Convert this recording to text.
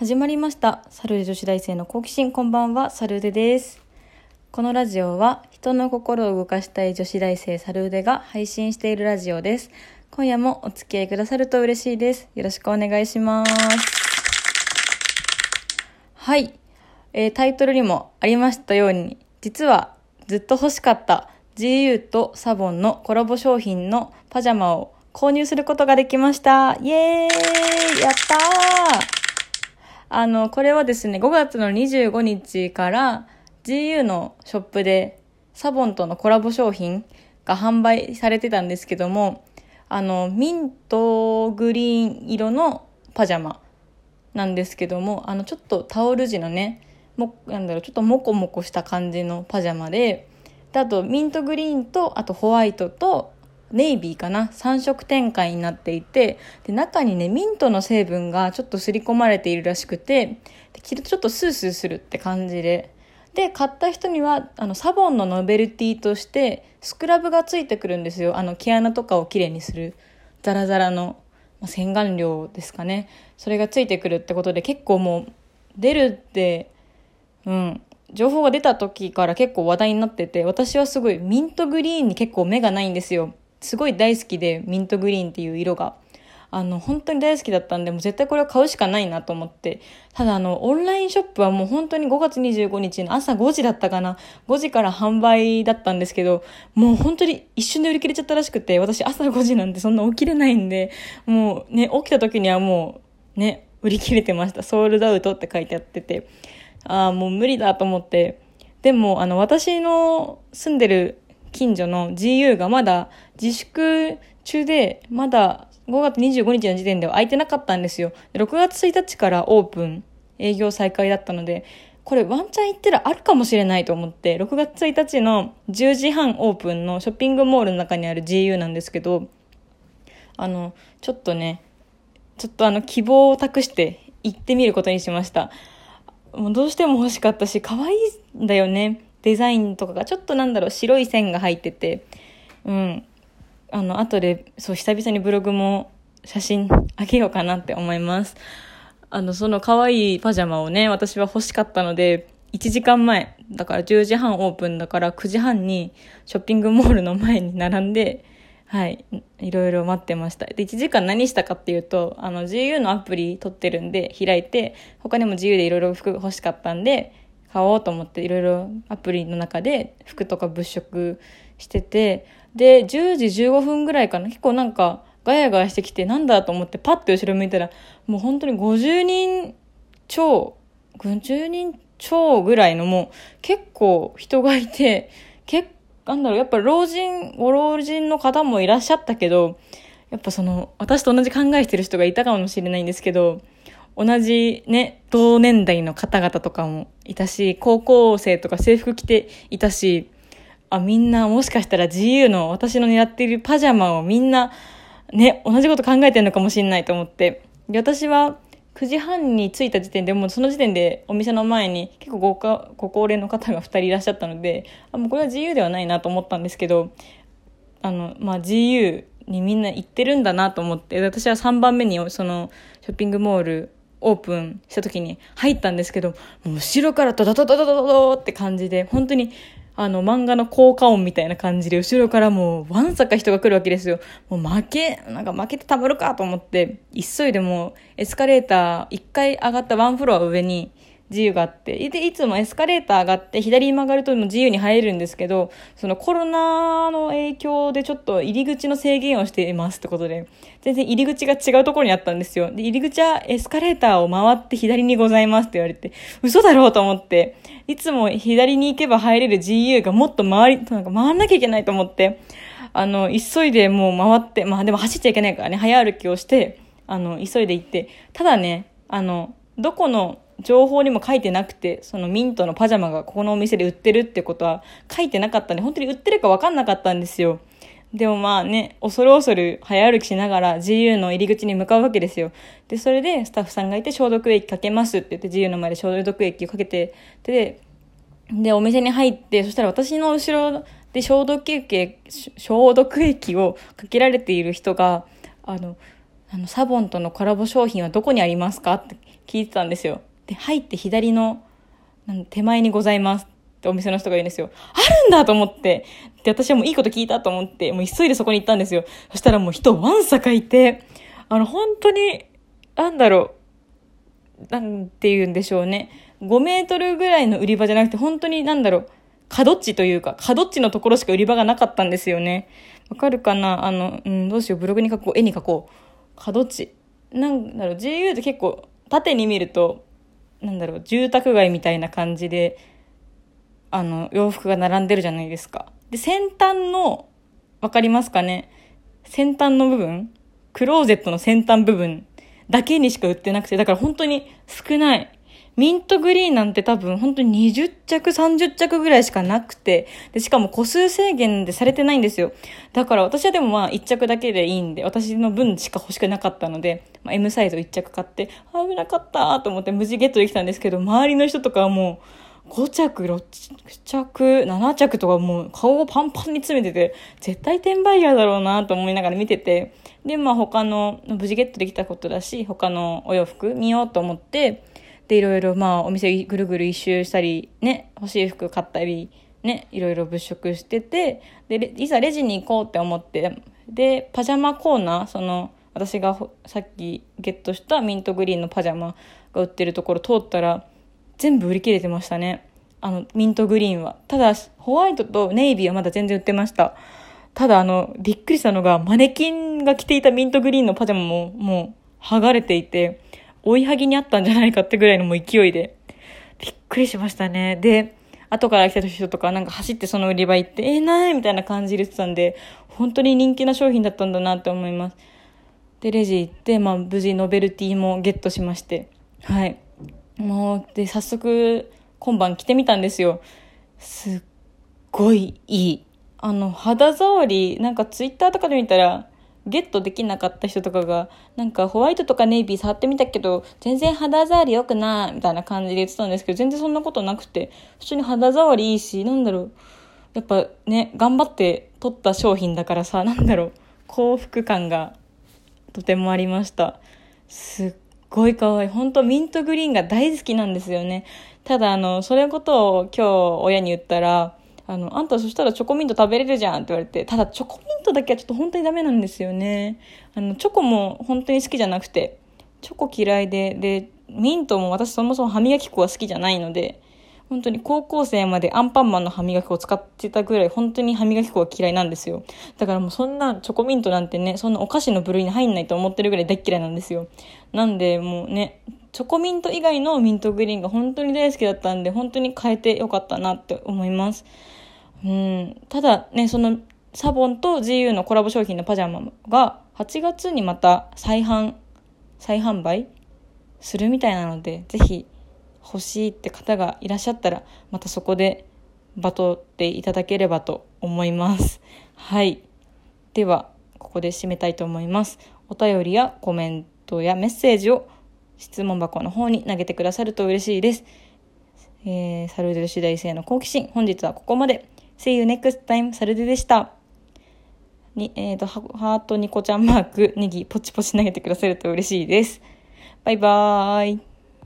始まりました。サル女子大生の好奇心、こんばんは、サルデです。このラジオは、人の心を動かしたい女子大生サルデが配信しているラジオです。今夜もお付き合いくださると嬉しいです。よろしくお願いします。はい。えータイトルにもありましたように、実はずっと欲しかった GU とサボンのコラボ商品のパジャマを購入することができました。イエーイやったーあの、これはですね、5月の25日から GU のショップでサボンとのコラボ商品が販売されてたんですけども、あの、ミントグリーン色のパジャマなんですけども、あの、ちょっとタオル地のね、も、なんだろう、ちょっとモコモコした感じのパジャマで、で、あとミントグリーンと、あとホワイトと、ネイビーかな？3色展開になっていてで中にねミントの成分がちょっと刷り込まれているらしくてで着るとちょっとスースーするって感じで。で買った人にはあのサボンのノベルティとしてスクラブがついてくるんですよ。あの毛穴とかをきれいにする。ザラザラの、ま、洗顔料ですかね。それがついてくるってことで結構もう出るってうん。情報が出た時から結構話題になってて私はすごいミントグリーンに結構目がないんですよ。すごい大好きでミントグリーンっていう色が。あの本当に大好きだったんでもう絶対これは買うしかないなと思って。ただあのオンラインショップはもう本当に5月25日の朝5時だったかな。5時から販売だったんですけどもう本当に一瞬で売り切れちゃったらしくて私朝5時なんてそんな起きれないんでもうね起きた時にはもうね売り切れてました。ソールドアウトって書いてあってて。ああもう無理だと思って。でもあの私の住んでる近所の GU がまだ自粛中で、まだ5月25日の時点では空いてなかったんですよ。6月1日からオープン、営業再開だったので、これワンチャン行ったらあるかもしれないと思って、6月1日の10時半オープンのショッピングモールの中にある GU なんですけど、あの、ちょっとね、ちょっとあの希望を託して行ってみることにしました。もうどうしても欲しかったし、可愛いんだよね。デザインとかがちょっとなんだろう白い線が入っててうん。あの後でそう久々にブログも写真あげようかなって思います。あのその可愛いパジャマをね私は欲しかったので1時間前だから10時半オープンだから9時半にショッピングモールの前に並んではいいろいろ待ってました。で1時間何したかっていうとあの GU のアプリ取ってるんで開いて他にも GU でいろいろ服欲しかったんで買おうと思っていろいろアプリの中で服とか物色しててで10時15分ぐらいかな。結構なんかガヤガヤしてきてなんだと思ってパッて後ろ向いたらもう本当に50人超50人超ぐらいのもう結構人がいて結なんだろうやっぱ老人ご老人の方もいらっしゃったけどやっぱその私と同じ考えしてる人がいたかもしれないんですけど同じね、同年代の方々とかもいたし、高校生とか制服着ていたし、あ、みんなもしかしたら自由の私の狙っているパジャマをみんなね、同じこと考えてるのかもしれないと思って。で、私は9時半に着いた時点でもうその時点でお店の前に結構ごかご高齢の方が2人いらっしゃったので、あ、もうこれは自由ではないなと思ったんですけど、あの、まあ、GU にみんな行ってるんだなと思って、私は3番目にそのショッピングモールオープンした時に入ったんですけど、もう後ろからドドドドドドドって感じで、本当にあの漫画の効果音みたいな感じで、後ろからもうわんさか人が来るわけですよ。もう負け、なんか負けてたまるかと思って、急いでもうエスカレーター1回上がったワンフロア上に自由があって、で、いつもエスカレーター上がって左に曲がるとも自由に入れるんですけど、そのコロナの影響でちょっと入り口の制限をしていますってことで、全然入り口が違うところにあったんですよ。で、入り口はエスカレーターを回って左にございますって言われて、嘘だろうと思って、いつも左に行けば入れる GU がもっと回り、なんか回んなきゃいけないと思って、あの、急いでもう回って、まあでも走っちゃいけないからね、早歩きをして、あの、急いで行って、ただね、あの、どこの情報にも書いてなくて、そのミントのパジャマがここのお店で売ってるってことは書いてなかったんで、本当に売ってるか分かんなかったんですよ。でもまあね、恐る恐る早歩きしながら GU の入り口に向かうわけですよ。で、それでスタッフさんがいて消毒液かけますって言って GU の前で消毒液をかけて、で、で、お店に入って、そしたら私の後ろで消毒液、消毒液をかけられている人が、あの、あの、サボンとのコラボ商品はどこにありますかって聞いてたんですよ。で、入って左の、手前にございますってお店の人が言うんですよ。あるんだと思って。で、私はもういいこと聞いたと思って、もう急いでそこに行ったんですよ。そしたらもう人わんさかいて、あの、本当に、なんだろう、なんて言うんでしょうね。5メートルぐらいの売り場じゃなくて、本当になんだろう、角っちというか、角っちのところしか売り場がなかったんですよね。わかるかな？あの、うん、どうしよう、ブログに書こう、絵に書こう。角地。なんだろう、GU って結構縦に見ると、なんだろう、住宅街みたいな感じで、あの、洋服が並んでるじゃないですか。で、先端の、わかりますかね？先端の部分？クローゼットの先端部分だけにしか売ってなくて、だから本当に少ない。ミントグリーンなんて多分本当に20着、30着ぐらいしかなくて、で、しかも個数制限でされてないんですよ。だから私はでもまあ1着だけでいいんで、私の分しか欲しくなかったので、まあ、M サイズを1着買って、危なかったと思って無事ゲットできたんですけど、周りの人とかはもう、5着、6着、7着とかもう顔をパンパンに詰めてて、絶対転売ヤーだろうなと思いながら見てて、で、まあ他の、無事ゲットできたことだし、他のお洋服見ようと思って、で、いろいろまあお店ぐるぐる一周したり、ね、欲しい服買ったり、ね、いろいろ物色してて、で、いざレジに行こうって思って、で、パジャマコーナー、その、私がさっきゲットしたミントグリーンのパジャマが売ってるところ通ったら、全部売り切れてましたね。あの、ミントグリーンは。ただ、ホワイトとネイビーはまだ全然売ってました。ただ、あの、びっくりしたのが、マネキンが着ていたミントグリーンのパジャマも、もう、剥がれていて、追いはぎにあったんじゃないかってぐらいのもう勢いで、びっくりしましたね。で、後から来た人とかなんか走ってその売り場行って、えー、ないみたいな感じで言ってたんで、本当に人気な商品だったんだなって思います。で、レジ行って、まあ、無事ノベルティもゲットしまして、はい。もう、で、早速、今晩着てみたんですよ。すっごいいい。あの、肌触り、なんかツイッターとかで見たら、ゲットできなかった人とかが、なんかホワイトとかネイビー触ってみたけど、全然肌触り良くないみたいな感じで言ってたんですけど、全然そんなことなくて、普通に肌触りいいし、なんだろう。やっぱね、頑張って取った商品だからさ、なんだろう。幸福感がとてもありました。すっごい可愛い。本当ミントグリーンが大好きなんですよね。ただ、あの、それことを今日親に言ったら、あの、あんたそしたらチョコミント食べれるじゃんって言われて、ただチョコミントだけはちょっと本当にダメなんですよね。あの、チョコも本当に好きじゃなくて、チョコ嫌いで、で、ミントも私そもそも歯磨き粉は好きじゃないので、本当に高校生までアンパンマンの歯磨き粉を使ってたぐらい本当に歯磨き粉は嫌いなんですよ。だからもうそんなチョコミントなんてね、そんなお菓子の部類に入んないと思ってるぐらい大っ嫌いなんですよ。なんでもうね、チョコミント以外のミントグリーンが本当に大好きだったんで、本当に変えてよかったなって思います。うん、ただね、そのサボンと GU のコラボ商品のパジャマが8月にまた再販、再販売するみたいなので、ぜひ欲しいって方がいらっしゃったら、またそこでバトっていただければと思います。はい。では、ここで締めたいと思います。お便りやコメントやメッセージを質問箱の方に投げてくださると嬉しいです。えー、サルデル次第生の好奇心、本日はここまで。See you next time. サルデでした。に、えっ、ー、と、ハートニコちゃんマーク、ネギ、ポチポチ投げてくださると嬉しいです。バイバーイ。